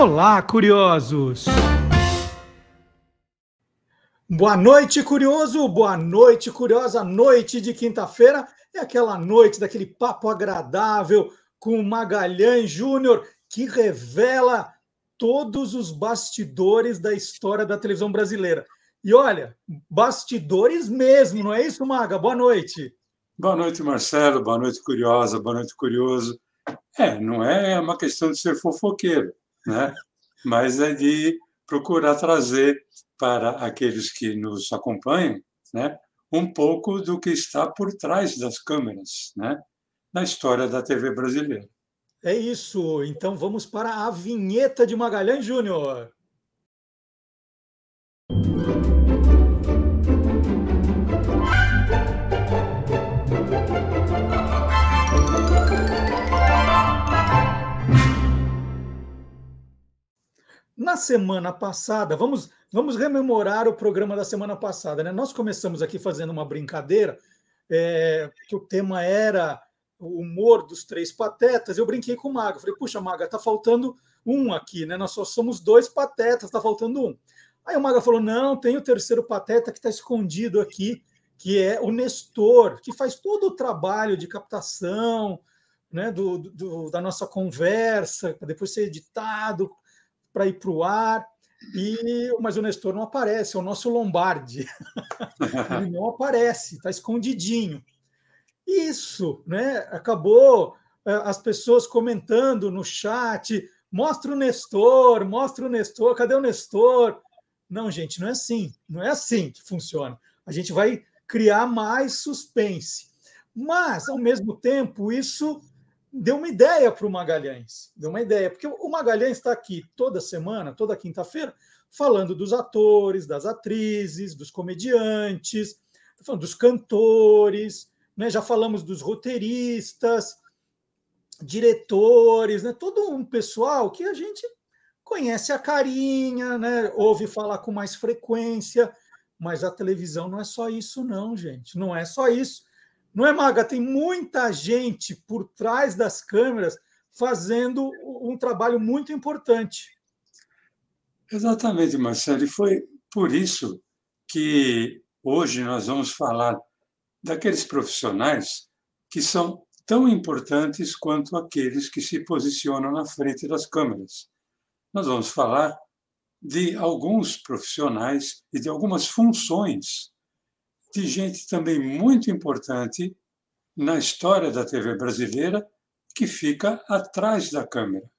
Olá, curiosos! Boa noite, curioso! Boa noite, curiosa! Noite de quinta-feira é aquela noite daquele papo agradável com Magalhães Júnior que revela todos os bastidores da história da televisão brasileira. E olha, bastidores mesmo, não é isso, Maga? Boa noite. Boa noite, Marcelo. Boa noite, curiosa. Boa noite, curioso. É, não é uma questão de ser fofoqueiro, né? Mas é de procurar trazer para aqueles que nos acompanham, né, um pouco do que está por trás das câmeras, né, na história da TV brasileira. É isso. Então vamos para a vinheta de Magalhães Júnior. Na semana passada, vamos, vamos rememorar o programa da semana passada. Né? Nós começamos aqui fazendo uma brincadeira, é, que o tema era o humor dos três patetas. Eu brinquei com o Maga, falei, puxa, Maga, tá faltando um aqui, né? Nós só somos dois patetas, tá faltando um. Aí o Maga falou: não, tem o terceiro pateta que está escondido aqui, que é o Nestor, que faz todo o trabalho de captação né, do, do da nossa conversa, para depois ser editado, para ir para o ar. E, mas o Nestor não aparece, é o nosso Lombardi. Ele não aparece, está escondidinho. Isso, né? Acabou é, as pessoas comentando no chat, mostra o Nestor, mostra o Nestor, cadê o Nestor? Não, gente, não é assim, não é assim que funciona. A gente vai criar mais suspense. Mas, ao mesmo tempo, isso deu uma ideia para o Magalhães. Deu uma ideia, porque o Magalhães está aqui toda semana, toda quinta-feira, falando dos atores, das atrizes, dos comediantes, tá dos cantores, né? já falamos dos roteiristas, diretores, né? todo um pessoal que a gente conhece a carinha, né? ouve falar com mais frequência, mas a televisão não é só isso, não, gente. Não é só isso. Não é, Maga? Tem muita gente por trás das câmeras fazendo um trabalho muito importante. Exatamente, Marcelo. E foi por isso que hoje nós vamos falar daqueles profissionais que são tão importantes quanto aqueles que se posicionam na frente das câmeras. Nós vamos falar de alguns profissionais e de algumas funções de gente também muito importante na história da TV brasileira que fica atrás da câmera.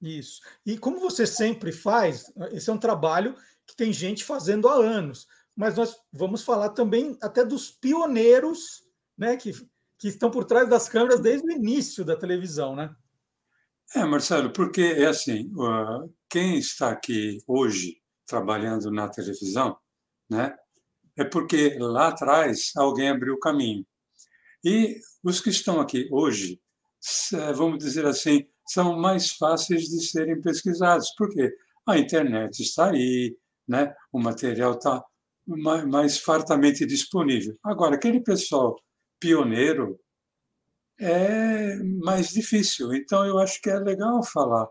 Isso. E como você sempre faz, esse é um trabalho que tem gente fazendo há anos, mas nós vamos falar também até dos pioneiros, né, que, que estão por trás das câmeras desde o início da televisão, né? É, Marcelo, porque é assim, quem está aqui hoje trabalhando na televisão, né, é porque lá atrás alguém abriu o caminho. E os que estão aqui hoje, vamos dizer assim, são mais fáceis de serem pesquisados, porque a internet está aí, né? o material está mais fartamente disponível. Agora, aquele pessoal pioneiro é mais difícil. Então, eu acho que é legal falar,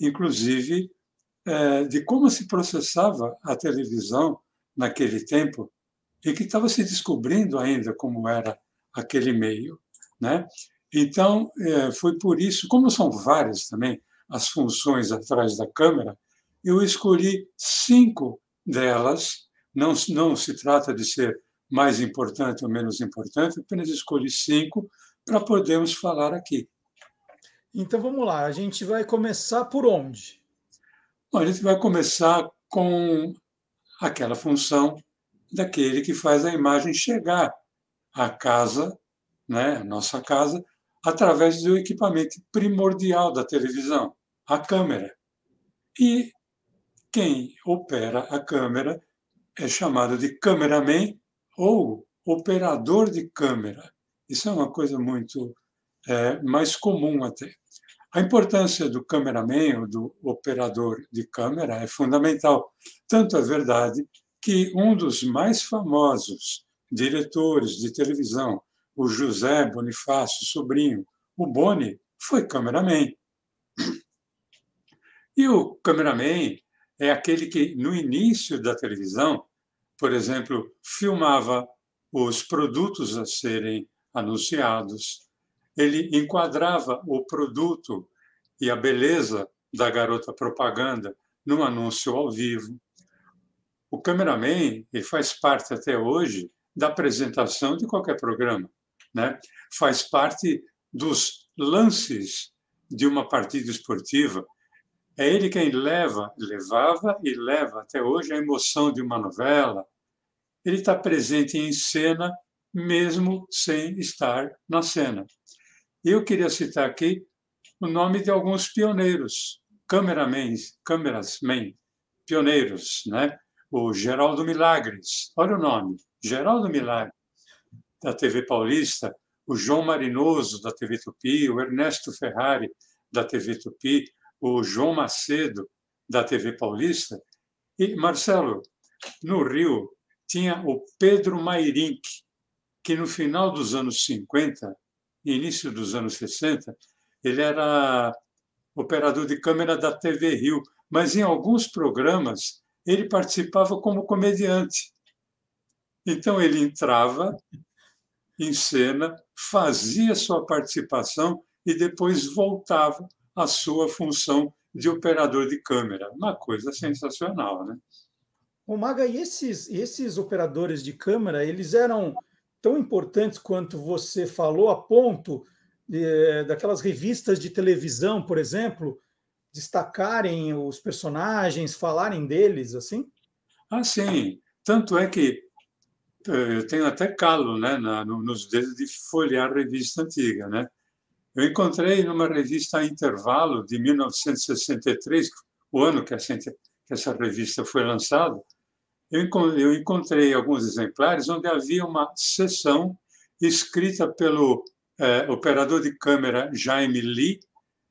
inclusive, é, de como se processava a televisão naquele tempo e que estava se descobrindo ainda como era aquele meio. Né? Então, é, foi por isso, como são várias também as funções atrás da câmera, eu escolhi cinco delas não, não se trata de ser mais importante ou menos importante, apenas escolhi cinco para podermos falar aqui. Então vamos lá, a gente vai começar por onde? Bom, a gente vai começar com aquela função daquele que faz a imagem chegar à casa, né, a nossa casa, através do equipamento primordial da televisão, a câmera. E quem opera a câmera é chamado de cameraman ou operador de câmera. Isso é uma coisa muito é, mais comum até. A importância do cameraman ou do operador de câmera é fundamental. Tanto é verdade que um dos mais famosos diretores de televisão, o José Bonifácio Sobrinho, o Boni, foi cameraman. E o cameraman é aquele que, no início da televisão, por exemplo, filmava os produtos a serem anunciados, ele enquadrava o produto e a beleza da garota propaganda num anúncio ao vivo. O cameraman ele faz parte até hoje da apresentação de qualquer programa, né? Faz parte dos lances de uma partida esportiva. É ele quem leva, levava e leva até hoje a emoção de uma novela. Ele está presente em cena mesmo sem estar na cena. Eu queria citar aqui o nome de alguns pioneiros, cameramans, camerasmen, pioneiros, né? O Geraldo Milagres, olha o nome, Geraldo Milagres, da TV Paulista, o João Marinoso, da TV Tupi, o Ernesto Ferrari, da TV Tupi, o João Macedo, da TV Paulista. E, Marcelo, no Rio, tinha o Pedro Mairink, que no final dos anos 50 início dos anos 60, ele era operador de câmera da TV Rio, mas em alguns programas ele participava como comediante. Então ele entrava em cena, fazia sua participação e depois voltava à sua função de operador de câmera. Uma coisa sensacional, né? O Maga, e esses, esses operadores de câmera, eles eram tão importantes quanto você falou, a ponto de, daquelas revistas de televisão, por exemplo, destacarem os personagens, falarem deles, assim? Ah, sim. Tanto é que eh, eu tenho até calo né, na, nos dedos de folhear revista antiga. Né? Eu encontrei numa revista a intervalo de 1963, o ano que que essa revista foi lançada, eu encontrei alguns exemplares onde havia uma sessão escrita pelo é, operador de câmera Jaime Lee,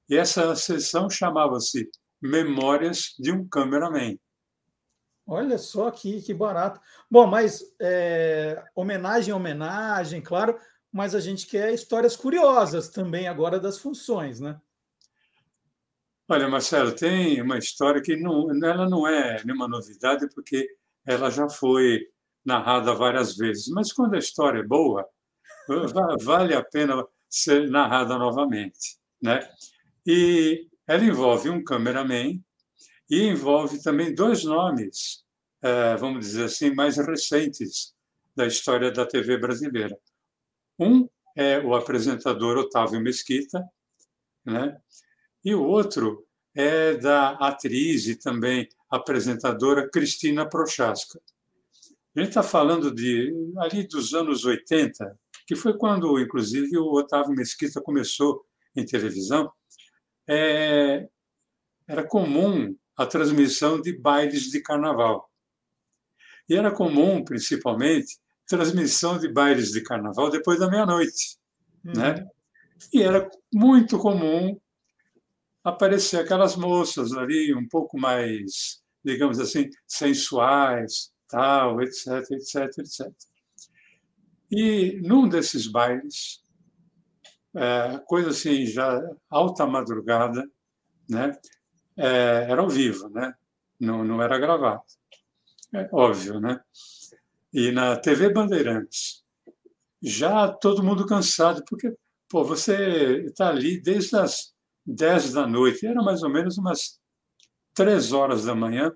e essa sessão chamava-se Memórias de um Cameraman. Olha só que, que barato. Bom, mas é, homenagem homenagem, claro, mas a gente quer histórias curiosas também agora das funções, né? Olha, Marcelo, tem uma história que não, ela não é nenhuma novidade, porque ela já foi narrada várias vezes, mas quando a história é boa, vale a pena ser narrada novamente, né? E ela envolve um cameraman e envolve também dois nomes, é, vamos dizer assim, mais recentes da história da TV brasileira. Um é o apresentador Otávio Mesquita, né? E o outro é da atriz e também apresentadora Cristina Prochaska. A gente está falando de ali dos anos 80, que foi quando, inclusive, o Otávio Mesquita começou em televisão. É, era comum a transmissão de bailes de carnaval. E era comum, principalmente, transmissão de bailes de carnaval depois da meia-noite. Uhum. Né? E era muito comum aparecer aquelas moças ali um pouco mais, digamos assim, sensuais, tal, etc, etc, etc. E num desses bailes, é, coisa assim, já alta madrugada, né? É, era ao vivo, né? Não, não era gravado. É óbvio, né? E na TV Bandeirantes, já todo mundo cansado, porque pô, você está ali desde as 10 da noite, era mais ou menos umas 3 horas da manhã,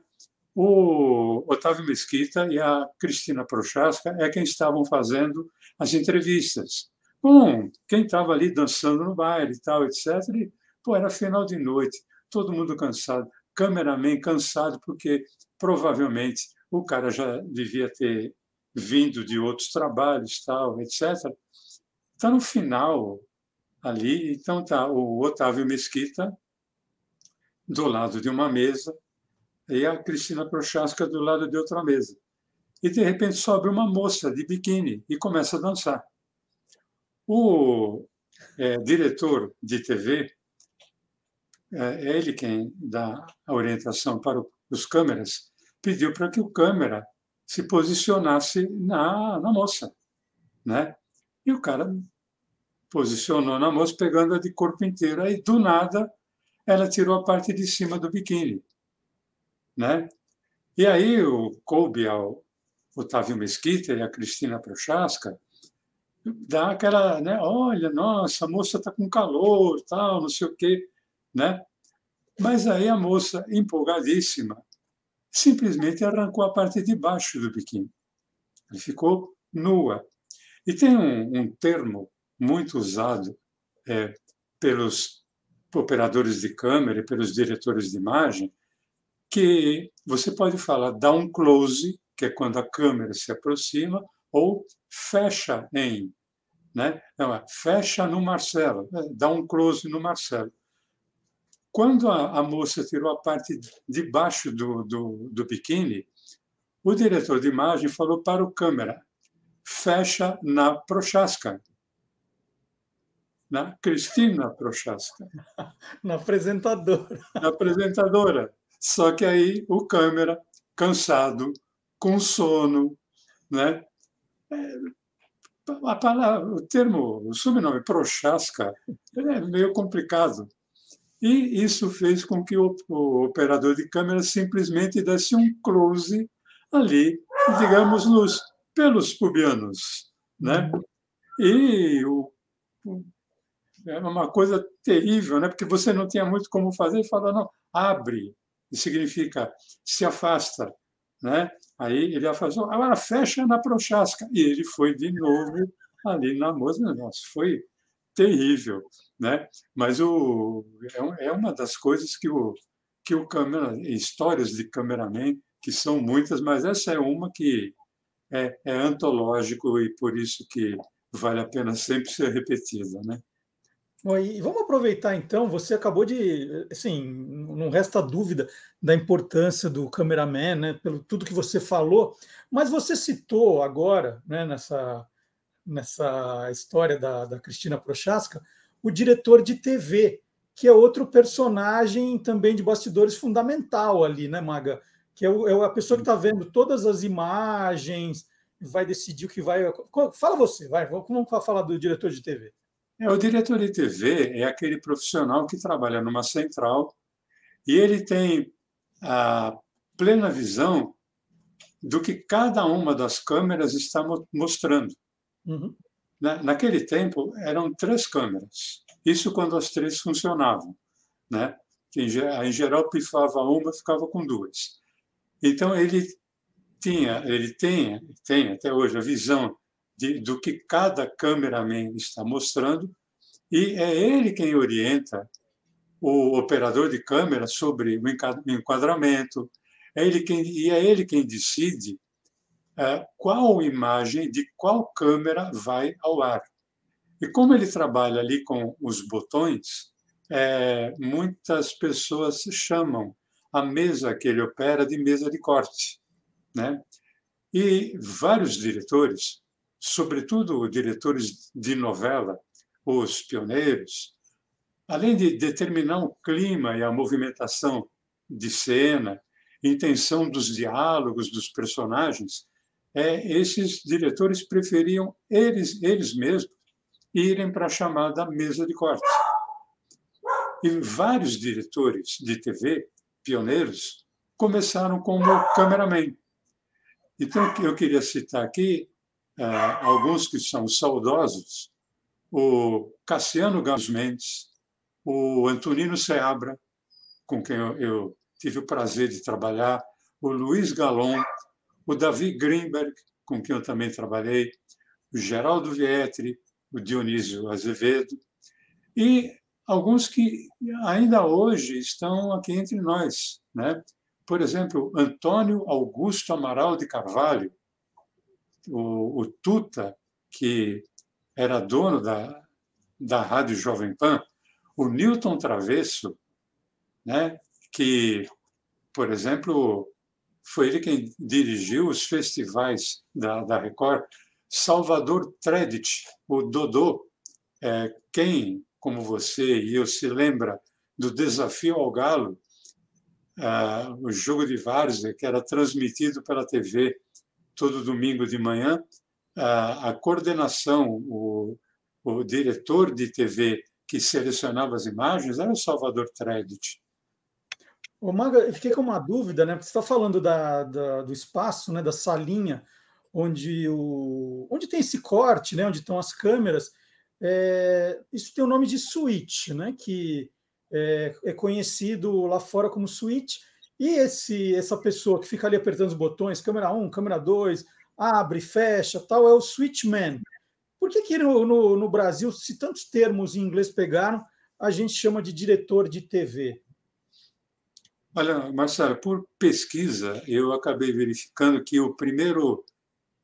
o Otávio Mesquita e a Cristina Prochaska é quem estavam fazendo as entrevistas. Bom, quem estava ali dançando no baile e tal, etc. E, pô, era final de noite, todo mundo cansado, cameraman cansado, porque provavelmente o cara já devia ter vindo de outros trabalhos, tal, etc. Está no final ali. Então tá o Otávio Mesquita do lado de uma mesa e a Cristina Prochaska do lado de outra mesa. E de repente sobe uma moça de biquíni e começa a dançar. O é, diretor de TV, é, é ele quem dá a orientação para os câmeras, pediu para que o câmera se posicionasse na, na moça, né? E o cara posicionou na moça, pegando-a de corpo inteiro. Aí, do nada, ela tirou a parte de cima do biquíni. Né? E aí o coube ao Otávio Mesquita e a Cristina Prochaska dá aquela, né, olha, nossa, a moça está com calor, tal, não sei o quê, né? Mas aí a moça, empolgadíssima, simplesmente arrancou a parte de baixo do biquíni. Ele ficou nua. E tem um, um termo muito usado é, pelos operadores de câmera e pelos diretores de imagem, que você pode falar um close, que é quando a câmera se aproxima, ou fecha em, né? Não, é fecha no Marcelo, né? dá um close no Marcelo. Quando a, a moça tirou a parte de baixo do, do, do biquíni, o diretor de imagem falou para o câmera, fecha na Prochaska, na Cristina Prochaska. Na apresentadora. Na apresentadora. Só que aí o câmera, cansado, com sono, né? É, a palavra, o termo, o sobrenome Prochaska é meio complicado. E isso fez com que o, o operador de câmera simplesmente desse um close ali, digamos, nos pelos pubianos, né? E o, o, é uma coisa terrível, né? Porque você não tinha muito como fazer e fala não, abre, significa se afasta, né? Aí ele afastou, agora fecha na prochasca e ele foi de novo ali na moça, nossa, foi terrível, né? Mas o é, é uma das coisas que o que o câmera, histórias de cameraman que são muitas, mas essa é uma que é, é antológico e por isso que vale a pena sempre ser repetida, né? E vamos aproveitar então, você acabou de, assim, não resta dúvida da importância do cameraman, né, pelo tudo que você falou, mas você citou agora, né, nessa, nessa história da, da Cristina Prochaska, o diretor de TV, que é outro personagem também de bastidores fundamental ali, né, Maga? Que é, o, é a pessoa que está vendo todas as imagens, vai decidir o que vai. Fala você, vai, vamos falar do diretor de TV. É, o diretor de TV é aquele profissional que trabalha numa central e ele tem a plena visão do que cada uma das câmeras está mostrando. Uhum. naquele tempo, eram três câmeras. Isso quando as três funcionavam. Né? Em geral, pifava uma, ficava com duas. Então, ele tinha, ele tem, tem até hoje a visão de, do que cada cameraman está mostrando, e é ele quem orienta o operador de câmera sobre o enquadramento, é ele quem, e é ele quem decide é, qual imagem de qual câmera vai ao ar. E como ele trabalha ali com os botões, é, muitas pessoas chamam a mesa que ele opera de mesa de corte. Né? E vários diretores sobretudo diretores de novela, os pioneiros, além de determinar o clima e a movimentação de cena, intenção dos diálogos dos personagens, é, esses diretores preferiam eles, eles mesmos irem para a chamada mesa de corte. E vários diretores de TV, pioneiros, começaram como cameraman. Então, eu queria citar aqui ah, alguns que são saudosos, o Cassiano Gamos Mendes, o Antonino Seabra, com quem eu, eu tive o prazer de trabalhar, o Luiz Galon, o Davi Greenberg, com quem eu também trabalhei, o Geraldo Vietri, o Dionísio Azevedo, e alguns que ainda hoje estão aqui entre nós. Né? Por exemplo, Antônio Augusto Amaral de Carvalho, o, o Tuta, que era dono da, da Rádio Jovem Pan, o Newton Travesso, né, que, por exemplo, foi ele quem dirigiu os festivais da, da Record, Salvador Tredit, o Dodô, é, quem, como você e eu, se lembra do Desafio ao Galo, uh, o jogo de várzea, que era transmitido pela TV todo domingo de manhã, a, a coordenação, o, o diretor de TV que selecionava as imagens era o Salvador Tredit. Ô, Maga, eu fiquei com uma dúvida, né? Porque você está falando da, da, do espaço, né, da salinha, onde, o, onde tem esse corte, né, onde estão as câmeras. É, isso tem o nome de suíte, né, que é, é, conhecido lá fora como suíte. E esse, essa pessoa que fica ali apertando os botões, câmera 1, câmera 2, abre, fecha, tal, é o switchman. Por que, que no, no, no Brasil, se tantos termos em inglês pegaram, a gente chama de diretor de TV? Olha, Marcelo, por pesquisa, eu acabei verificando que o primeiro,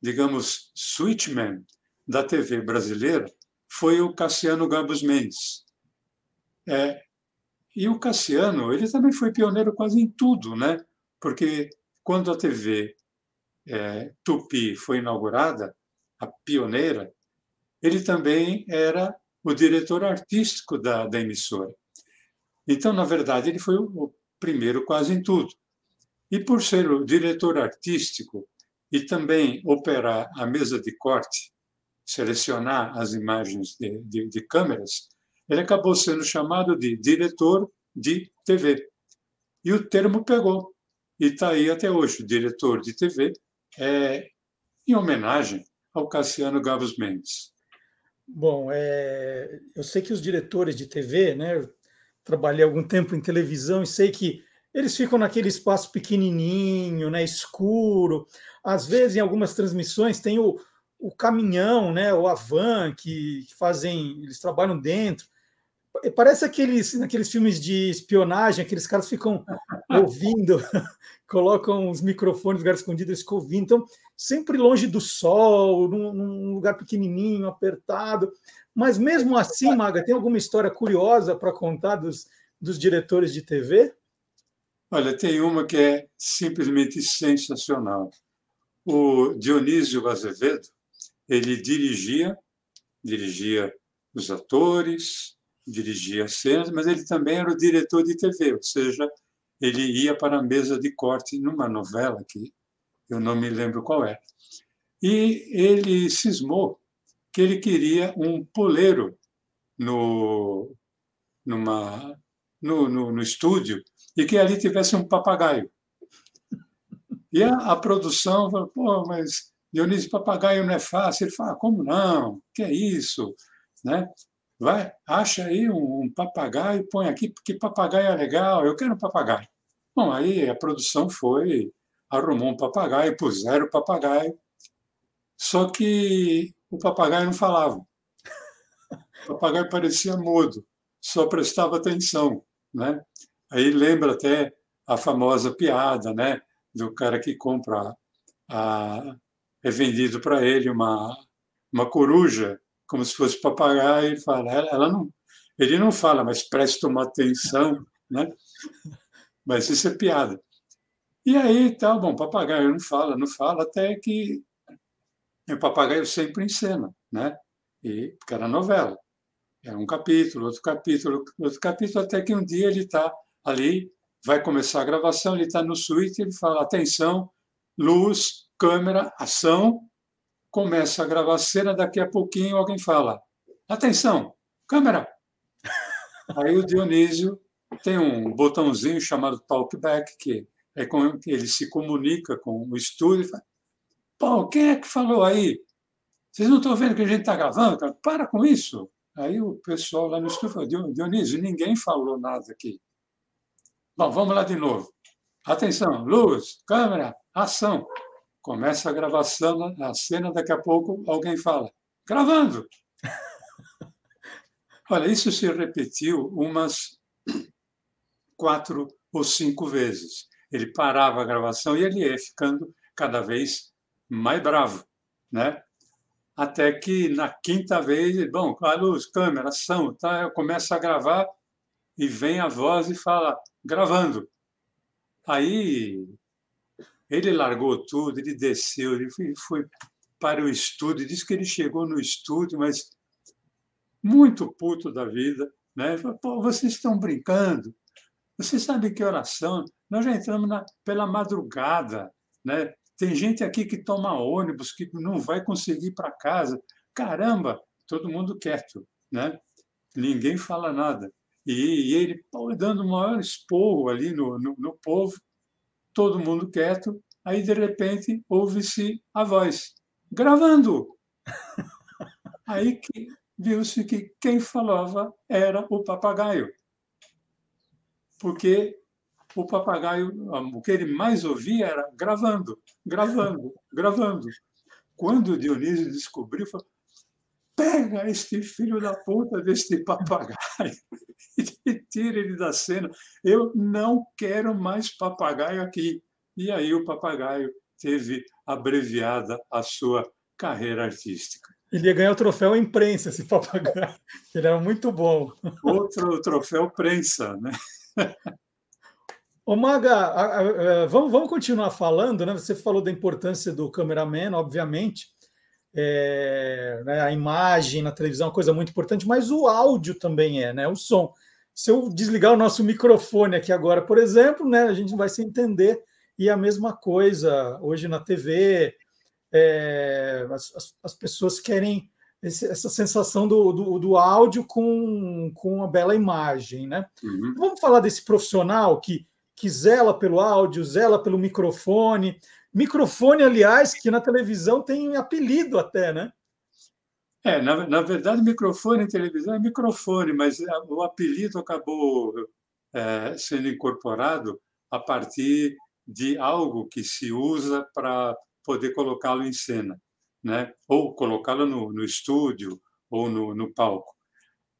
digamos, switchman da TV brasileira foi o Cassiano Gabus Mendes. É, e o Cassiano, ele também foi pioneiro quase em tudo, né? Porque quando a TV é, Tupi foi inaugurada, a pioneira, ele também era o diretor artístico da, da emissora. Então, na verdade, ele foi o primeiro quase em tudo. E por ser o diretor artístico e também operar a mesa de corte, selecionar as imagens de, de, de câmeras, ele acabou sendo chamado de diretor de TV. E o termo pegou. E está aí até hoje, diretor de TV, é, em homenagem ao Cassiano Gavos Mendes. Bom, é, eu sei que os diretores de TV, né, eu trabalhei algum tempo em televisão e sei que eles ficam naquele espaço pequenininho, né, escuro. Às vezes, em algumas transmissões, tem o, o caminhão, né, a van que, que fazem, eles trabalham dentro. Parece aqueles, naqueles filmes de espionagem, aqueles caras ficam ouvindo, colocam os microfones lugar escondido, eles ficam ouvindo. Então, sempre longe do sol, num, num lugar pequenininho, apertado. Mas mesmo assim, Maga, tem alguma história curiosa para contar dos, dos diretores de TV? Olha, tem uma que é simplesmente sensacional. O Dionísio Azevedo, ele dirigia, dirigia os atores, dirigia cenas, mas ele também era o diretor de TV, ou seja, ele ia para a mesa de corte numa novela que eu não me lembro qual era. E ele cismou que ele queria um poleiro no, numa, no, no, no estúdio e que ali tivesse um papagaio. E a, a produção falou, pô, mas Dionísio, papagaio não é fácil. Ele fala, como não? Que é isso? Né? Vai, acha aí um, um papagaio, põe aqui, porque papagaio é legal, eu quero um papagaio. Bom, aí a produção foi, arrumou um papagaio, puseram o papagaio, só que o papagaio não falava. O papagaio parecia mudo, só prestava atenção, né? Aí lembra até a famosa piada, né, do cara que compra a, é vendido para ele uma uma coruja como se fosse papagaio, ele fala, ela, ela não, ele não fala, mas presta uma atenção, né? Mas isso é piada. E aí, tá bom, papagaio não fala, não fala, até que o papagaio sempre em cena, né? E, porque era novela. Era um capítulo, outro capítulo, outro capítulo, até que um dia ele está ali, vai começar a gravação, ele está no suíte, ele fala, atenção, luz, câmera, ação, começa a gravar a cena, daqui a pouquinho alguém fala: atenção, câmera! Aí o Dionísio tem um botãozinho chamado talkback, que é com que ele se comunica com o estúdio e fala: Pô, quem é que falou aí? Vocês não estão vendo que a gente está gravando? Para com isso. Aí o pessoal lá no estúdio falou: Dionísio, ninguém falou nada aqui. Bom, vamos lá de novo. Atenção, luz, câmera, ação. Começa a gravação, a cena, daqui a pouco alguém fala: gravando! Olha, isso se repetiu umas quatro ou cinco vezes. Ele parava a gravação e ele ia ficando cada vez mais bravo, né? Até que na quinta vez, bom, a luz, câmera, ação, tá? Eu começo a gravar e vem a voz e fala gravando. Aí ele largou tudo, ele desceu, ele foi para o estúdio, disse que ele chegou no estúdio, mas muito puto da vida, né? Falou, Pô, vocês estão brincando? Vocês sabem que oração? Nós já entramos na, pela madrugada, né? Tem gente aqui que toma ônibus, que não vai conseguir ir para casa. Caramba, todo mundo quieto, né? ninguém fala nada. E, e ele dando o maior esporro ali no, no, no povo, todo mundo quieto, aí de repente ouve-se a voz, gravando! Aí que viu-se que quem falava era o papagaio. Porque o papagaio, o que ele mais ouvia era gravando, gravando, gravando. Quando o Dionísio descobriu, falou: pega este filho da puta deste papagaio e tira ele da cena. Eu não quero mais papagaio aqui. E aí o papagaio teve abreviada a sua carreira artística. Ele ia ganhar o troféu imprensa, esse papagaio. Ele era muito bom. Outro troféu prensa, né? Ô Maga, vamos, vamos continuar falando, né? Você falou da importância do cameraman, obviamente. É, né, a imagem na televisão é uma coisa muito importante, mas o áudio também é, né? O som. Se eu desligar o nosso microfone aqui agora, por exemplo, né, a gente não vai se entender. E a mesma coisa hoje na TV, é, as, as, pessoas querem esse, essa sensação do, do, do, áudio com, com uma bela imagem, né? Uhum. Vamos falar desse profissional que que zela pelo áudio, zela pelo microfone. Microfone, aliás, que na televisão tem apelido até, né? É, na, na verdade, microfone em televisão é microfone, mas o apelido acabou é, sendo incorporado a partir de algo que se usa para poder colocá-lo em cena, né? ou colocá-lo no, no estúdio ou no, no palco.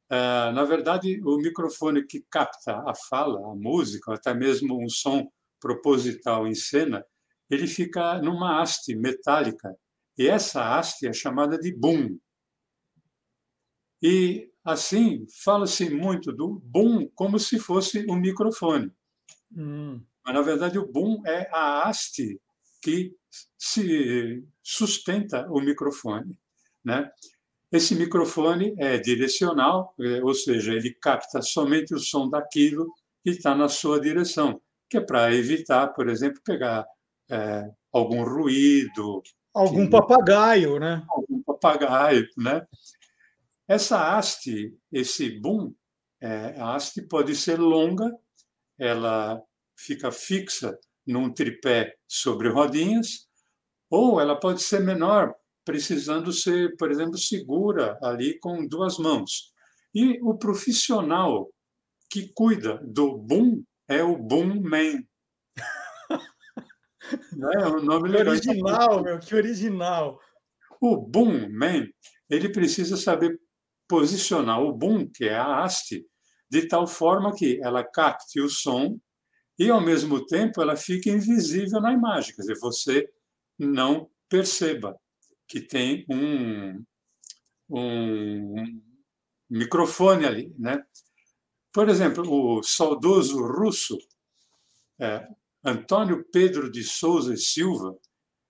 É, na verdade, o microfone que capta a fala, a música, até mesmo um som proposital em cena, ele fica numa haste metálica. E essa haste é chamada de boom. E, assim, fala-se muito do boom como se fosse um microfone. Hum. Mas, na verdade, o boom é a haste que se sustenta o microfone. Né? Esse microfone é direcional, é, ou seja, ele capta somente o som daquilo que está na sua direção, que é para evitar, por exemplo, pegar é, algum ruído. Algum que... papagaio, né? Algum papagaio, né? Essa haste, esse boom, é, a haste pode ser longa, ela fica fixa num tripé sobre rodinhas, ou ela pode ser menor, precisando ser, por exemplo, segura ali com duas mãos. E o profissional que cuida do boom é o boom man. É um nome legal. Original, meu, que original. O boom man, ele precisa saber posicionar o boom, que é a haste, de tal forma que ela capte o som e, ao mesmo tempo, ela fique invisível na imagem, quer dizer, você não perceba que tem um, um microfone ali, né? Por exemplo, o saudoso russo é, Antônio Pedro de Souza e Silva,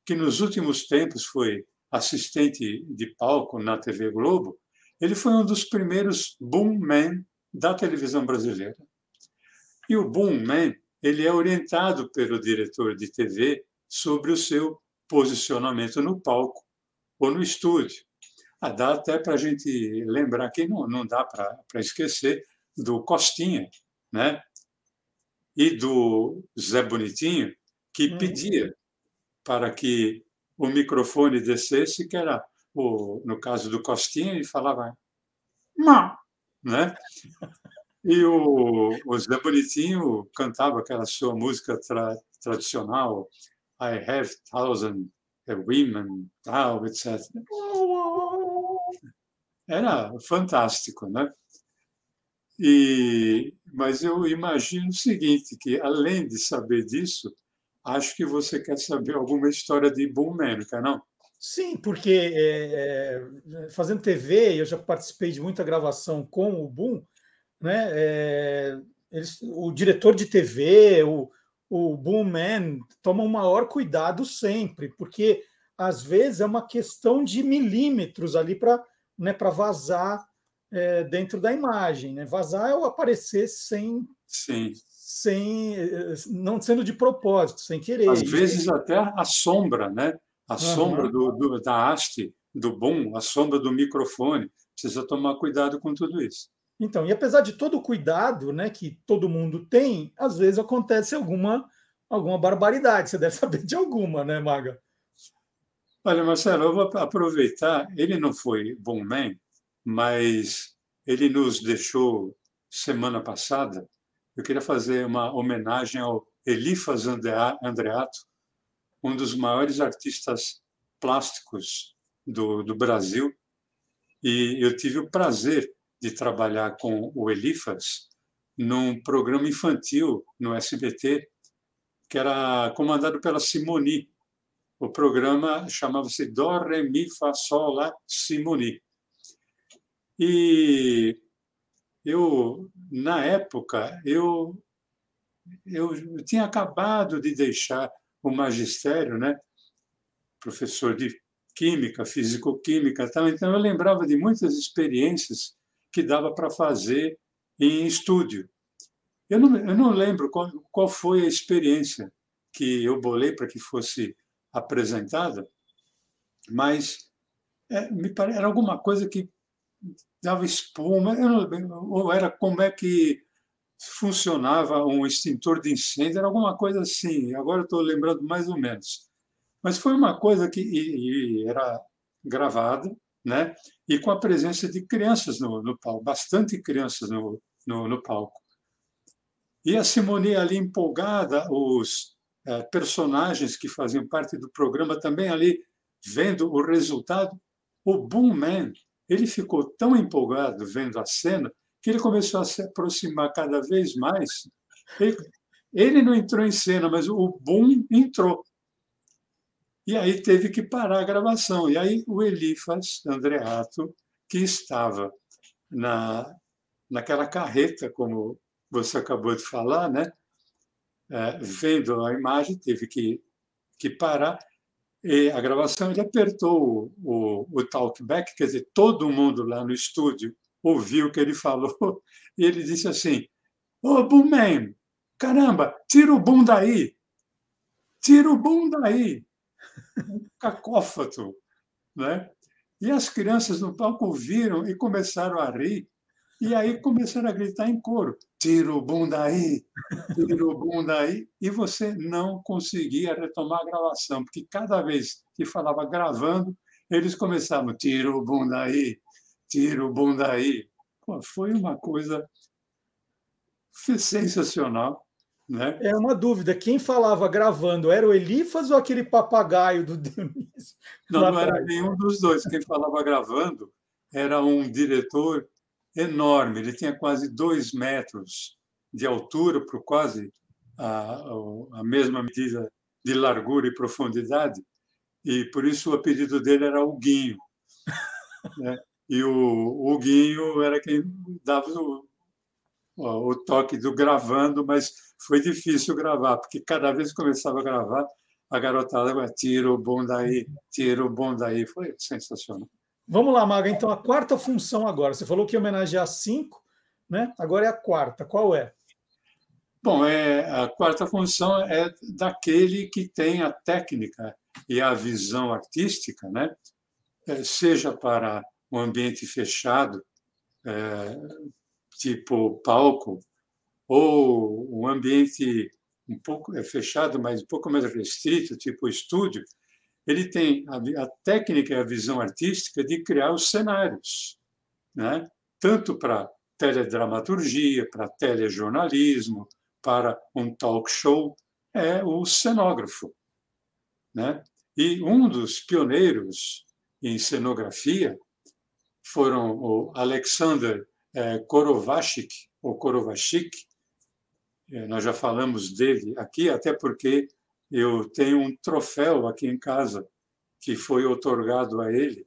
que nos últimos tempos foi assistente de palco na TV Globo, ele foi um dos primeiros boom men da televisão brasileira. E o boom man, ele é orientado pelo diretor de TV sobre o seu posicionamento no palco ou no estúdio. Ah, dá até para a gente lembrar que não, não dá para esquecer do Costinha, né? E do Zé Bonitinho, que hum. pedia para que o microfone descesse, que era, o, no caso do Costinha, ele falava não, né? E o, o Zé Bonitinho cantava aquela sua música tra, tradicional, I have thousand women, tal, etc. Era fantástico, né? E, mas eu imagino o seguinte, que além de saber disso, acho que você quer saber alguma história de Boom América, não? Sim, porque é, é, fazendo TV, eu já participei de muita gravação com o Boom, né? É, eles, o diretor de TV, o, o Boomman toma o maior cuidado sempre, porque às vezes é uma questão de milímetros ali para né, vazar é, dentro da imagem. Né? Vazar é o aparecer sem. Sim. Sem, é, não sendo de propósito, sem querer. Às vezes até a sombra, né? A uhum. sombra do, do, da haste, do boom, a sombra do microfone. Precisa tomar cuidado com tudo isso. Então, e apesar de todo o cuidado né, que todo mundo tem, às vezes acontece alguma, alguma barbaridade. Você deve saber de alguma, né, Maga? Olha, Marcelo, eu vou aproveitar. Ele não foi bom man, mas ele nos deixou semana passada. Eu queria fazer uma homenagem ao Elifas Andreato, um dos maiores artistas plásticos do, do Brasil. E eu tive o prazer de trabalhar com o Elifas num programa infantil no SBT, que era comandado pela Simoni. O programa chamava-se Do, Re, Mi, Fa, Sol, La, Simoni. E eu, na época, eu, eu tinha acabado de deixar o magistério, né? professor de química, físico-química, então eu lembrava de muitas experiências que dava para fazer em estúdio. Eu não, eu não lembro qual, qual foi a experiência que eu bolei para que fosse apresentada, mas é, me parece, era alguma coisa que dava espuma, ou era como é que funcionava um extintor de incêndio, era alguma coisa assim. Agora estou lembrando mais ou menos. Mas foi uma coisa que e, e era gravada, né? e com a presença de crianças no, no palco, bastante crianças no, no, no, palco. E a Simone ali empolgada, os é, personagens que faziam parte do programa também ali vendo o resultado. O Boom Man, ele ficou tão empolgado vendo a cena que ele começou a se aproximar cada vez mais. Ele, ele não entrou em cena, mas o Boom entrou. E aí teve que parar a gravação. E aí o Elifas Andreato, que estava na, naquela carreta, como você acabou de falar, né? É, vendo a imagem, teve que, que parar. E a gravação, ele apertou o, o, o talkback, quer dizer, todo mundo lá no estúdio ouviu o que ele falou, e ele disse assim: Ô, oh, Boomman, caramba, tira o boom daí, tira o boom daí um cacófato. Né? E as crianças no palco ouviram e começaram a rir, e aí começaram a gritar em coro: tira o bunda aí, tira o bunda aí. E você não conseguia retomar a gravação, porque cada vez que falava gravando, eles começavam: tira o bunda aí, tira o bunda aí. Pô, foi uma coisa sensacional. Né? É uma dúvida. Quem falava gravando era o Elifas ou aquele papagaio do Dionísio? Não, não era nenhum dos dois. Quem falava gravando era um diretor enorme. Ele tinha quase dois metros de altura, por quase a, a mesma medida de largura e profundidade. E por isso o apelido dele era Huguinho. Né? E o Huguinho era quem dava o, o toque do gravando, mas foi difícil gravar, porque cada vez que começava a gravar, a garotada tira o bom daí, tira o bom daí. Foi sensacional. Vamos lá, Maga. Então, a quarta função agora. Você falou que ia homenagear cinco, né? agora é a quarta. Qual é? Bom, é, a quarta função é daquele que tem a técnica e a visão artística, né? É, seja para um ambiente fechado, é, tipo palco, ou um ambiente um pouco é fechado, mas um pouco mais restrito, tipo estúdio, ele tem a, a técnica e a visão artística de criar os cenários, né? tanto para teledramaturgia, para telejornalismo, para um talk show, é o cenógrafo. Né? E um dos pioneiros em cenografia foram o Alexander é, Korovachik, ou Korovachik, é, nós já falamos dele aqui, até porque eu tenho um troféu aqui em casa que foi otorgado a ele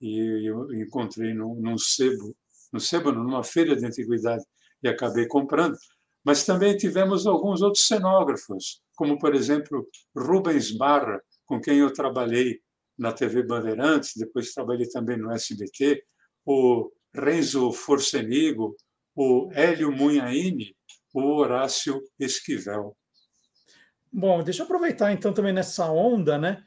e eu encontrei num, num sebo, no sebo, numa feira de antiguidade e acabei comprando. Mas também tivemos alguns outros cenógrafos, como por exemplo Rubens Barra, com quem eu trabalhei na TV Bandeirantes, depois trabalhei também no SBT, o Renzo Forcenigo, o Hélio Munhaine, o Horácio Esquivel. Bom, deixa eu aproveitar então também nessa onda, né?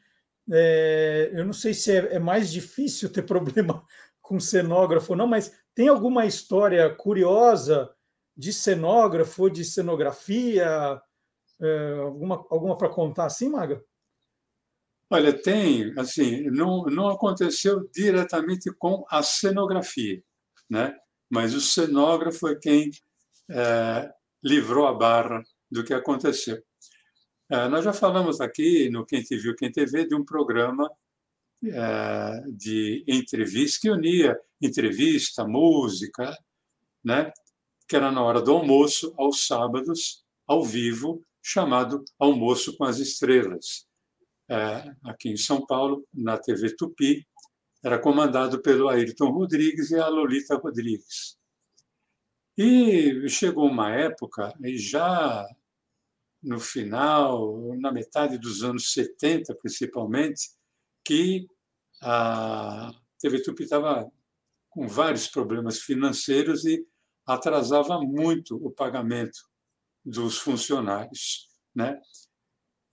É, eu não sei se é, é, mais difícil ter problema com cenógrafo, não, mas tem alguma história curiosa de cenógrafo, de cenografia? É, alguma alguma para contar assim, Maga? Olha, tem, assim, não, não aconteceu diretamente com a cenografia, né? mas o cenógrafo é quem é, livrou a barra do que aconteceu. É, nós já falamos aqui no Quem Te Viu, Quem TV de um programa é, de entrevista que unia entrevista, música, né? que era na hora do almoço, aos sábados, ao vivo, chamado Almoço com as Estrelas. É, aqui em São Paulo, na TV Tupi, era comandado pelo Ayrton Rodrigues e a Lolita Rodrigues. E chegou uma época, e já no final, na metade dos anos 70, principalmente, que a TV Tupi estava com vários problemas financeiros e atrasava muito o pagamento dos funcionários, né?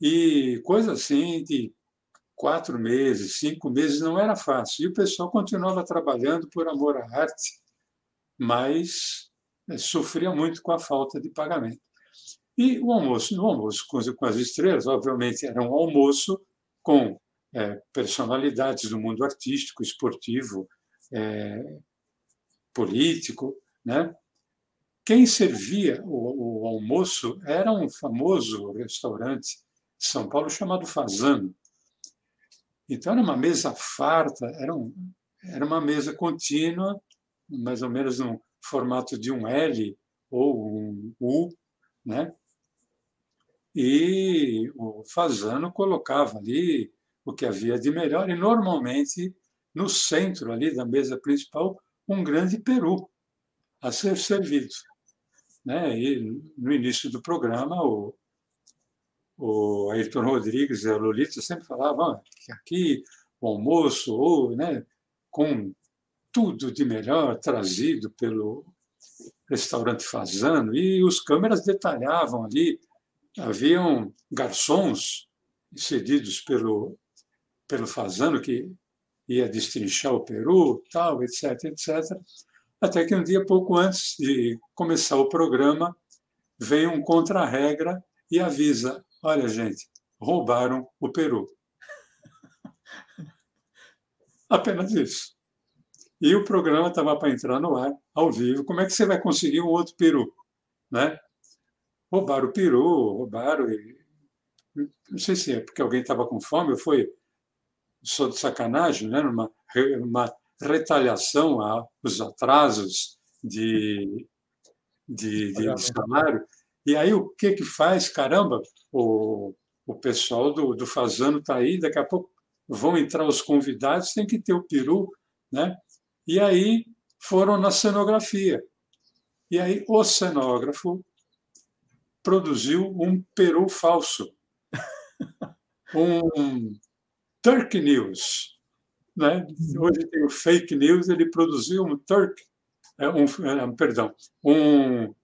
E coisa assim de quatro meses, cinco meses não era fácil. E o pessoal continuava trabalhando por amor à arte, mas né, sofria muito com a falta de pagamento. E o almoço, no almoço com as estrelas, obviamente, era um almoço com é, personalidades do mundo artístico, esportivo, é, político, né? Quem servia o, o, almoço era um famoso restaurante de São Paulo chamado Fazano. Então era uma mesa farta, era, um, era uma mesa contínua, mais ou menos no formato de um L ou um U, né? E o Fazano colocava ali o que havia de melhor e normalmente no centro ali da mesa principal um grande peru a ser servido. Né? E no início do programa, o, o Ayrton Rodrigues e a Lolita sempre falavam que aqui o almoço, ou, né, com tudo de melhor trazido pelo restaurante Fazano, e os câmeras detalhavam ali, haviam garçons cedidos pelo, pelo Fazano, que ia destrinchar o Peru, tal, etc, etc. Até que um dia, pouco antes de começar o programa, vem um contra-regra e avisa: olha, gente, roubaram o Peru. Apenas isso. E o programa estava para entrar no ar, ao vivo. Como é que você vai conseguir um outro peru? Né? Roubaram o peru, roubaram. E... Não sei se é porque alguém estava com fome ou foi só de sacanagem, né? uma, uma retaliação aos atrasos de, de, de, de salário. E aí o que que faz? Caramba, o, o pessoal do, do Fazano está aí, daqui a pouco vão entrar os convidados, tem que ter o peru, né? E aí foram na cenografia. E aí o cenógrafo produziu um peru falso, um Turk News. Né? Hoje tem o fake news, ele produziu um Turk, é, um, é, perdão, um,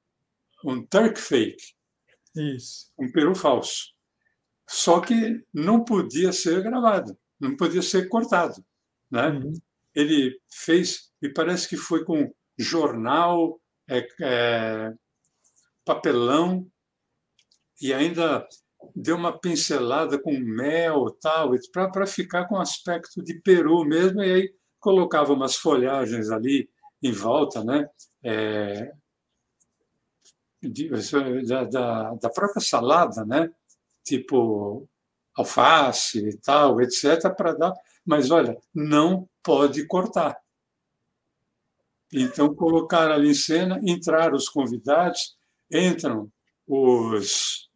um Turk fake. Isso. Um peru falso. Só que não podia ser gravado, não podia ser cortado. Né? Uhum. Ele fez, e parece que foi com jornal, é, é, papelão, e ainda deu uma pincelada com mel tal, para ficar com aspecto de peru mesmo, e aí colocava umas folhagens ali em volta, né? É, de, da, da, da, própria salada, né? Tipo alface e tal, etc., para dar. Mas olha, não pode cortar. Então, colocaram ali em cena, entraram os convidados, entram os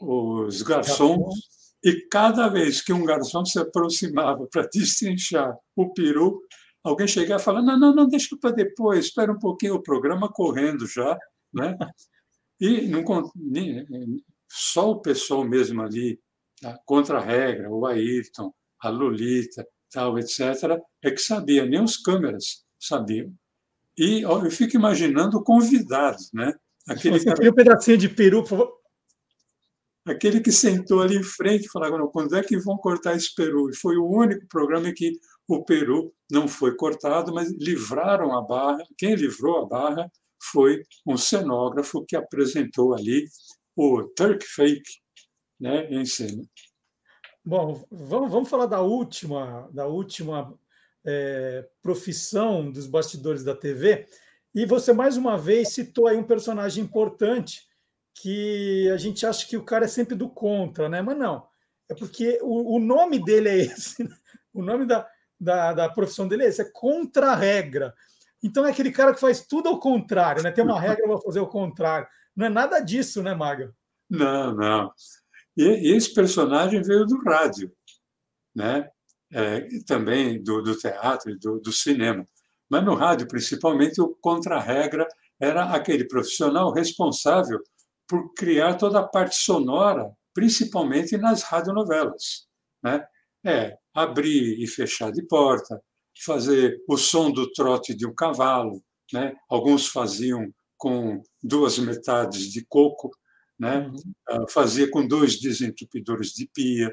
os garçons, e cada vez que um garçom se aproximava para destrinchar o peru, alguém chegava e falava: não, não, não, deixa para depois, espera um pouquinho, o programa correndo já. Né? E não, só o pessoal mesmo ali, tá? contra a regra, o Ayrton, a Lolita, tal, etc., é que sabia, nem os câmeras sabiam. E eu fico imaginando o convidado, né? Aquele Você cara... um pedacinho de peru, por favor aquele que sentou ali em frente e falava, quando é que vão cortar esse peru? E foi o único programa em que o peru não foi cortado, mas livraram a barra. Quem livrou a barra foi um cenógrafo que apresentou ali o Turk Fake né, em cena. Bom, vamos, vamos falar da última, da última é, profissão dos bastidores da TV. E você, mais uma vez, citou aí um personagem importante que a gente acha que o cara é sempre do contra, né? Mas não. É porque o, o nome dele é esse. Né? O nome da, da, da profissão dele é esse, é contra-regra. Então é aquele cara que faz tudo ao contrário, né? Tem uma regra, para fazer o contrário. Não é nada disso, né, Maga? Não, não. E, esse personagem veio do rádio, né? É, também do, do teatro e do, do, cinema. Mas no rádio, principalmente, o contra-regra era aquele profissional responsável por criar toda a parte sonora, principalmente nas radionovelas. Né? É, abrir e fechar de porta, fazer o som do trote de um cavalo. Né? Alguns faziam com duas metades de coco, né? Uhum. fazia com dois desentupidores de pia,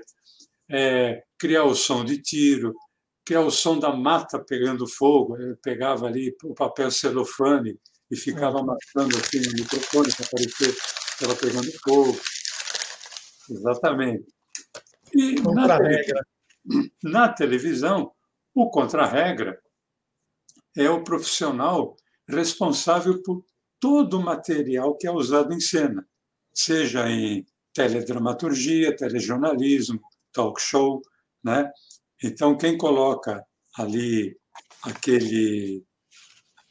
é, criar o som de tiro, criar o som da mata pegando fogo. Eu pegava ali o papel celofane e ficava uhum. marcando assim no microfone para parecer que estava pegando fogo. Exatamente. E na, televisão, na televisão, o contra-regra é o profissional responsável por todo o material que é usado em cena seja em teledramaturgia, telejornalismo, talk show, né? Então quem coloca ali aquele,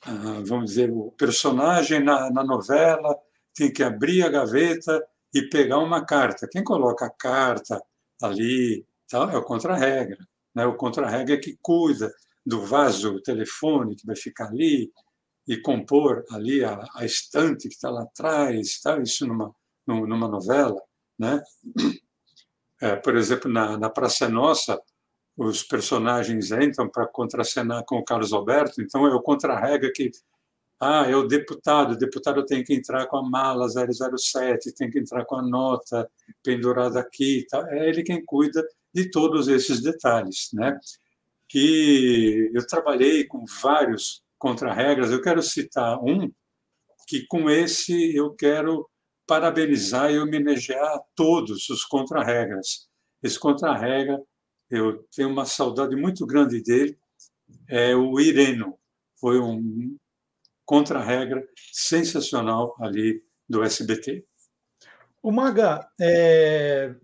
ah, vamos dizer, o personagem na, na novela tem que abrir a gaveta e pegar uma carta. Quem coloca a carta ali tal, é o contra-regra. Né? O contra-regra é que cuida do vaso telefone que vai ficar ali e compor ali a, a estante que está lá atrás, tá? isso numa numa novela, né? É, por exemplo, na, na Praça Nossa, os personagens entram para contracenar com o Carlos Alberto, então o contra-regra que ah, é o deputado, o deputado tem que entrar com a mala 007, tem que entrar com a nota pendurada aqui, tá? é ele quem cuida de todos esses detalhes, né? E eu trabalhei com vários contra-regras, eu quero citar um que com esse eu quero parabenizar e homenagear todos os contra-regras. Esse contra-regra, eu tenho uma saudade muito grande dele, é o Ireno. Foi um contra-regra sensacional ali do SBT. O Maga, é,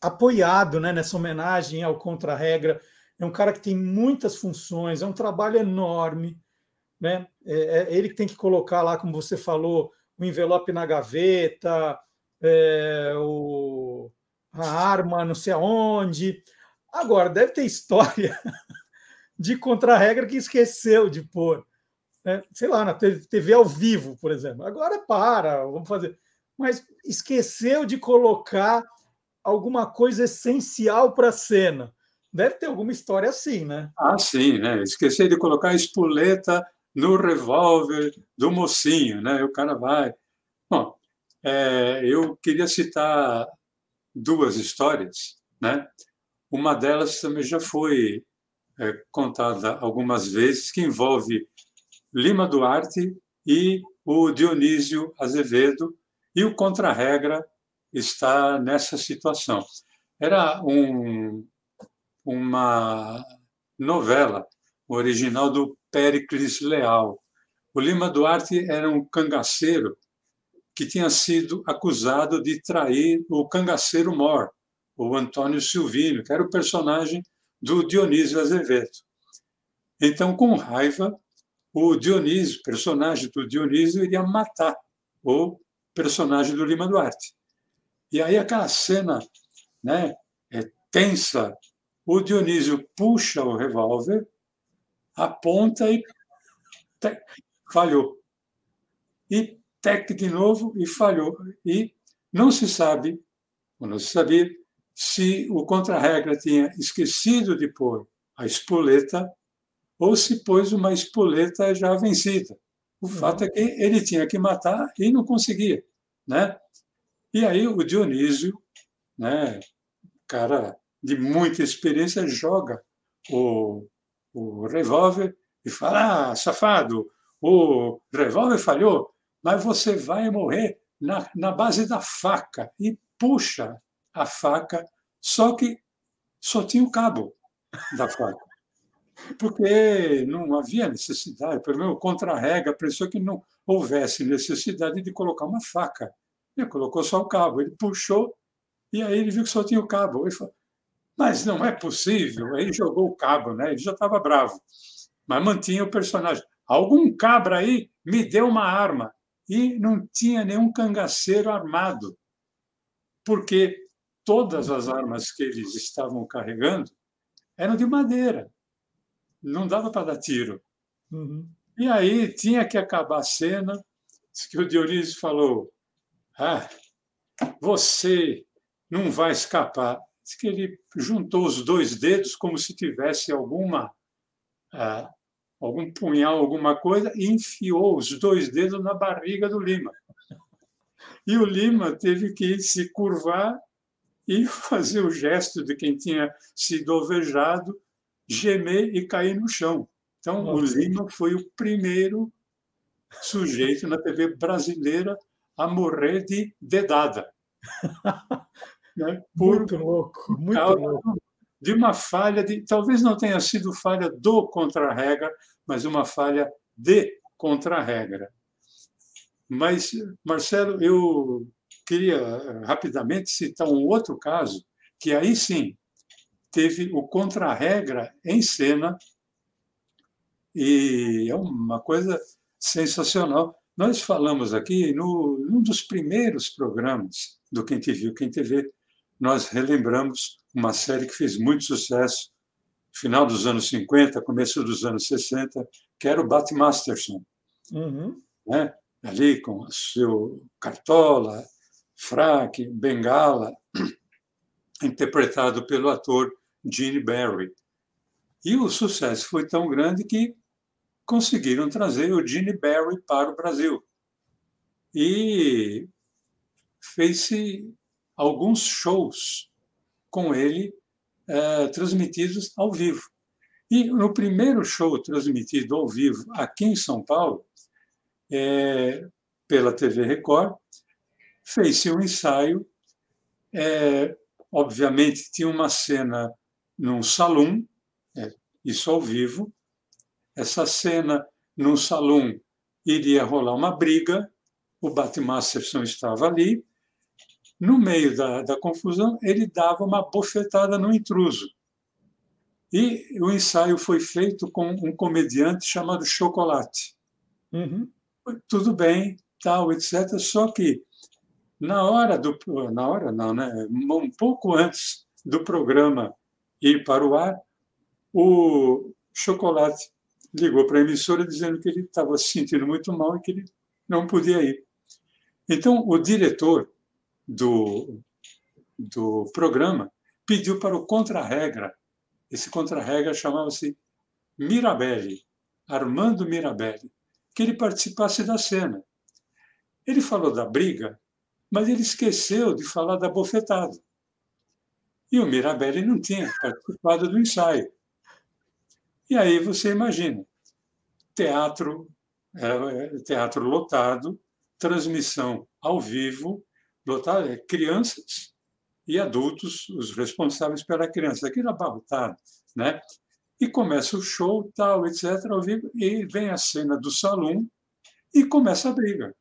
apoiado né, nessa homenagem ao contra-regra, é um cara que tem muitas funções, é um trabalho enorme. Né? É, é ele que tem que colocar lá, como você falou, o envelope na gaveta, é, o, a arma não sei aonde. Agora, deve ter história de contra-regra que esqueceu de pôr. Né? Sei lá, na TV ao vivo, por exemplo. Agora para, vamos fazer. Mas esqueceu de colocar alguma coisa essencial para a cena. Deve ter alguma história assim, né? Ah, sim, né? Esqueci de colocar a espoleta no revólver do mocinho, né? O cara vai. Bom, é, eu queria citar duas histórias, né? Uma delas também já foi é, contada algumas vezes, que envolve Lima Duarte e o Dionísio Azevedo, e o contra-regra está nessa situação. Era um, uma novela original do Péricles Leal. O Lima Duarte era um cangaceiro que tinha sido acusado de trair o cangaceiro Mor, o Antônio Silvino, que era o personagem do Dionísio Azevedo. Então, com raiva, o Dionísio, personagem do Dionísio, iria matar o personagem do Lima Duarte. E aí aquela cena né, é tensa, o Dionísio puxa o revólver aponta e falhou. E tec de novo e falhou. E não se sabe, ou não se sabia, se o contra-regra tinha esquecido de pôr a espoleta ou se pôs uma espoleta já vencida. O uhum. fato é que ele tinha que matar e não conseguia. Né? E aí o Dionísio, né, cara de muita experiência, joga o o revólver e fala: Ah, safado, o revólver falhou, mas você vai morrer na, na base da faca. E puxa a faca, só que só tinha o cabo da faca. Porque não havia necessidade, pelo menos contra-regra, pensou que não houvesse necessidade de colocar uma faca. Ele colocou só o cabo, ele puxou e aí ele viu que só tinha o cabo. Ele falou, mas não é possível. Aí jogou o cabo, né? ele já estava bravo, mas mantinha o personagem. Algum cabra aí me deu uma arma e não tinha nenhum cangaceiro armado, porque todas as armas que eles estavam carregando eram de madeira, não dava para dar tiro. Uhum. E aí tinha que acabar a cena, que o Dionísio falou: Ah, você não vai escapar. Diz que ele juntou os dois dedos como se tivesse alguma ah, algum punhal, alguma coisa, e enfiou os dois dedos na barriga do Lima. E o Lima teve que se curvar e fazer o gesto de quem tinha sido alvejado, gemer e cair no chão. Então, Nossa. o Lima foi o primeiro sujeito na TV brasileira a morrer de dedada. né? Por muito louco, muito louco de uma falha de talvez não tenha sido falha do contra-regra, mas uma falha de contra-regra. Mas Marcelo, eu queria eh, rapidamente citar um outro caso que aí sim teve o contra-regra em cena e é uma coisa sensacional. Nós falamos aqui no num dos primeiros programas do Quem Te Viu, Quem TV, nós relembramos uma série que fez muito sucesso final dos anos 50, começo dos anos 60, que era o Bat Masterson. Uhum. Né? Ali com o seu cartola, fraque, bengala, interpretado pelo ator Gene Barry. E o sucesso foi tão grande que conseguiram trazer o Gene Barry para o Brasil. E fez-se alguns shows com ele é, transmitidos ao vivo. E no primeiro show transmitido ao vivo aqui em São Paulo, é, pela TV Record, fez-se um ensaio. É, obviamente, tinha uma cena num salão, é, isso ao vivo. Essa cena num salão iria rolar uma briga, o Batmasterson estava ali, no meio da, da confusão, ele dava uma bofetada no intruso. E o ensaio foi feito com um comediante chamado Chocolate. Uhum. Tudo bem, tal, etc. Só que na hora do na hora não, né? Um pouco antes do programa ir para o ar, o Chocolate ligou para a emissora dizendo que ele estava se sentindo muito mal e que ele não podia ir. Então o diretor do, do programa, pediu para o contra-regra. Esse contra-regra chamava-se Mirabelli, Armando Mirabelli, que ele participasse da cena. Ele falou da briga, mas ele esqueceu de falar da bofetada. E o Mirabelli não tinha participado do ensaio. E aí você imagina, teatro, é, teatro lotado, transmissão ao vivo, lotar é crianças e adultos, os responsáveis pela criança, aquilo abarrotado, né? E começa o show, tal, etc., ao vivo, e vem a cena do salão e começa a briga.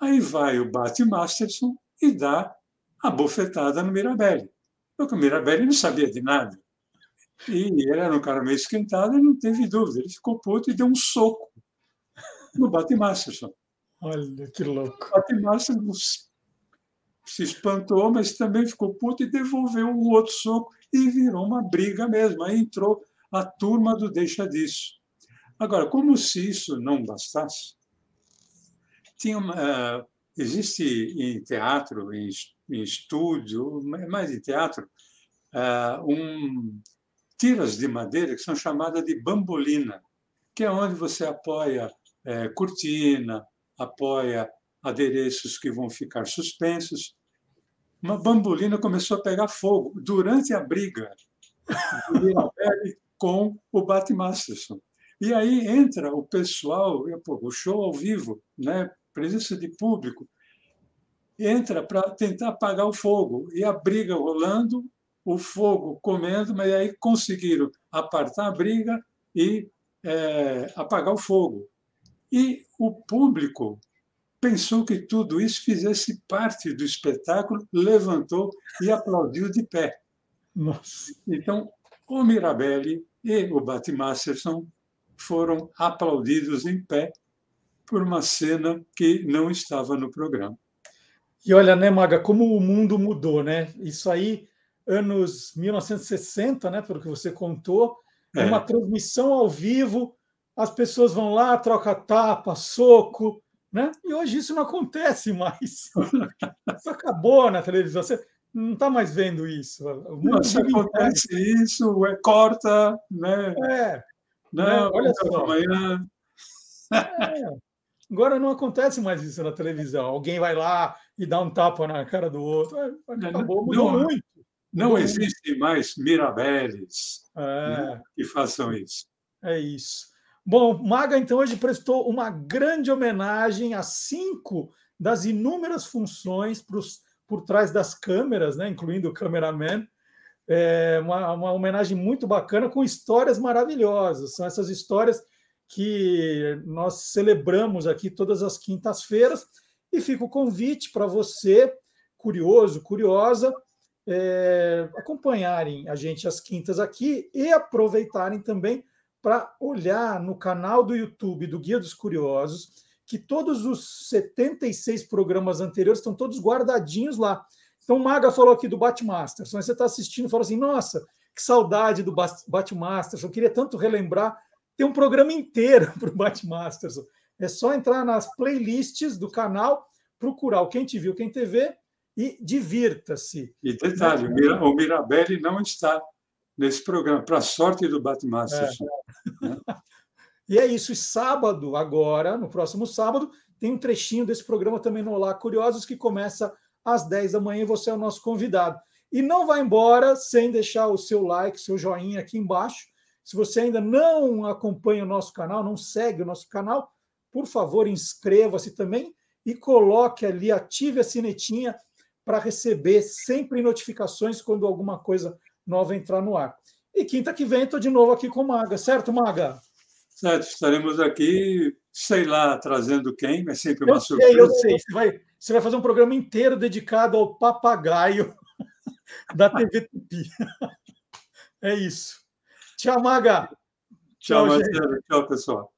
Aí vai o Bate Masterson e dá a bofetada no Mirabelli. Porque o Mirabelli não sabia de nada. E ele era um cara meio esquentado e não teve dúvida. Ele ficou puto e deu um soco no Bate Masterson. Olha que louco. O Bate Masterson se espantou, mas também ficou puto e devolveu um outro soco e virou uma briga mesmo. Aí entrou a turma do deixa disso. Agora, como se isso não bastasse, tinha uma, uh, existe em teatro, em, em estúdio, mais em teatro, uh, um, tiras de madeira que são chamadas de bambolina, que é onde você apoia uh, cortina, apoia adereços que vão ficar suspensos. Uma bambolina começou a pegar fogo durante a briga com o Bat Masterson. E aí entra o pessoal, o show ao vivo, né? Presença de público, entra para tentar apagar o fogo. E a briga rolando, o fogo comendo, mas aí conseguiram apartar a briga e é, apagar o fogo. E o público pensou que tudo isso fizesse parte do espetáculo, levantou e aplaudiu de pé. Nossa. Então, o Mirabelli e o Bat Masterson foram aplaudidos em pé por uma cena que não estava no programa. E olha, né, Maga, como o mundo mudou, né? Isso aí, anos 1960, né, pelo que você contou, é. uma transmissão ao vivo, as pessoas vão lá, troca tapa, soco, né? E hoje isso não acontece mais. Isso acabou na televisão. Você não está mais vendo isso. Não, se acontece isso, é, corta, né? É. Não, né? olha só. Amanhã. É. Agora não acontece mais isso na televisão. Alguém vai lá e dá um tapa na cara do outro. É, acabou, mudou não, muito. Não mudou existe muito. mais Mirabelles é. né, que façam isso. É isso. Bom, Maga, então, hoje prestou uma grande homenagem a cinco das inúmeras funções pros, por trás das câmeras, né, incluindo o cameraman. É uma, uma homenagem muito bacana com histórias maravilhosas. São essas histórias que nós celebramos aqui todas as quintas-feiras. E fica o convite para você, curioso, curiosa, é, acompanharem a gente às quintas aqui e aproveitarem também para olhar no canal do YouTube do Guia dos Curiosos, que todos os 76 programas anteriores estão todos guardadinhos lá. Então, Maga falou aqui do Batmasterson, você está assistindo e falou assim: nossa, que saudade do Batmasterson, eu queria tanto relembrar tem um programa inteiro para o Batmasters. É só entrar nas playlists do canal, procurar o Quem Te Viu, Quem TV e divirta-se. E detalhe, o Mirabelli não está nesse programa, para sorte do Batmasters. É. Né? e é isso. E sábado, agora, no próximo sábado, tem um trechinho desse programa também no Olá Curiosos, que começa às 10 da manhã e você é o nosso convidado. E não vá embora sem deixar o seu like, seu joinha aqui embaixo se você ainda não acompanha o nosso canal, não segue o nosso canal, por favor, inscreva-se também e coloque ali, ative a sinetinha para receber sempre notificações quando alguma coisa nova entrar no ar. E quinta que vem estou de novo aqui com o Maga, certo, Maga? Certo, estaremos aqui, sei lá, trazendo quem, mas sempre uma eu surpresa. Sei, eu sei, você vai, você vai fazer um programa inteiro dedicado ao papagaio da TV Tupi. É isso. Tchau, Maga. Tchau, Tchau Marcelo. Tchau, pessoal.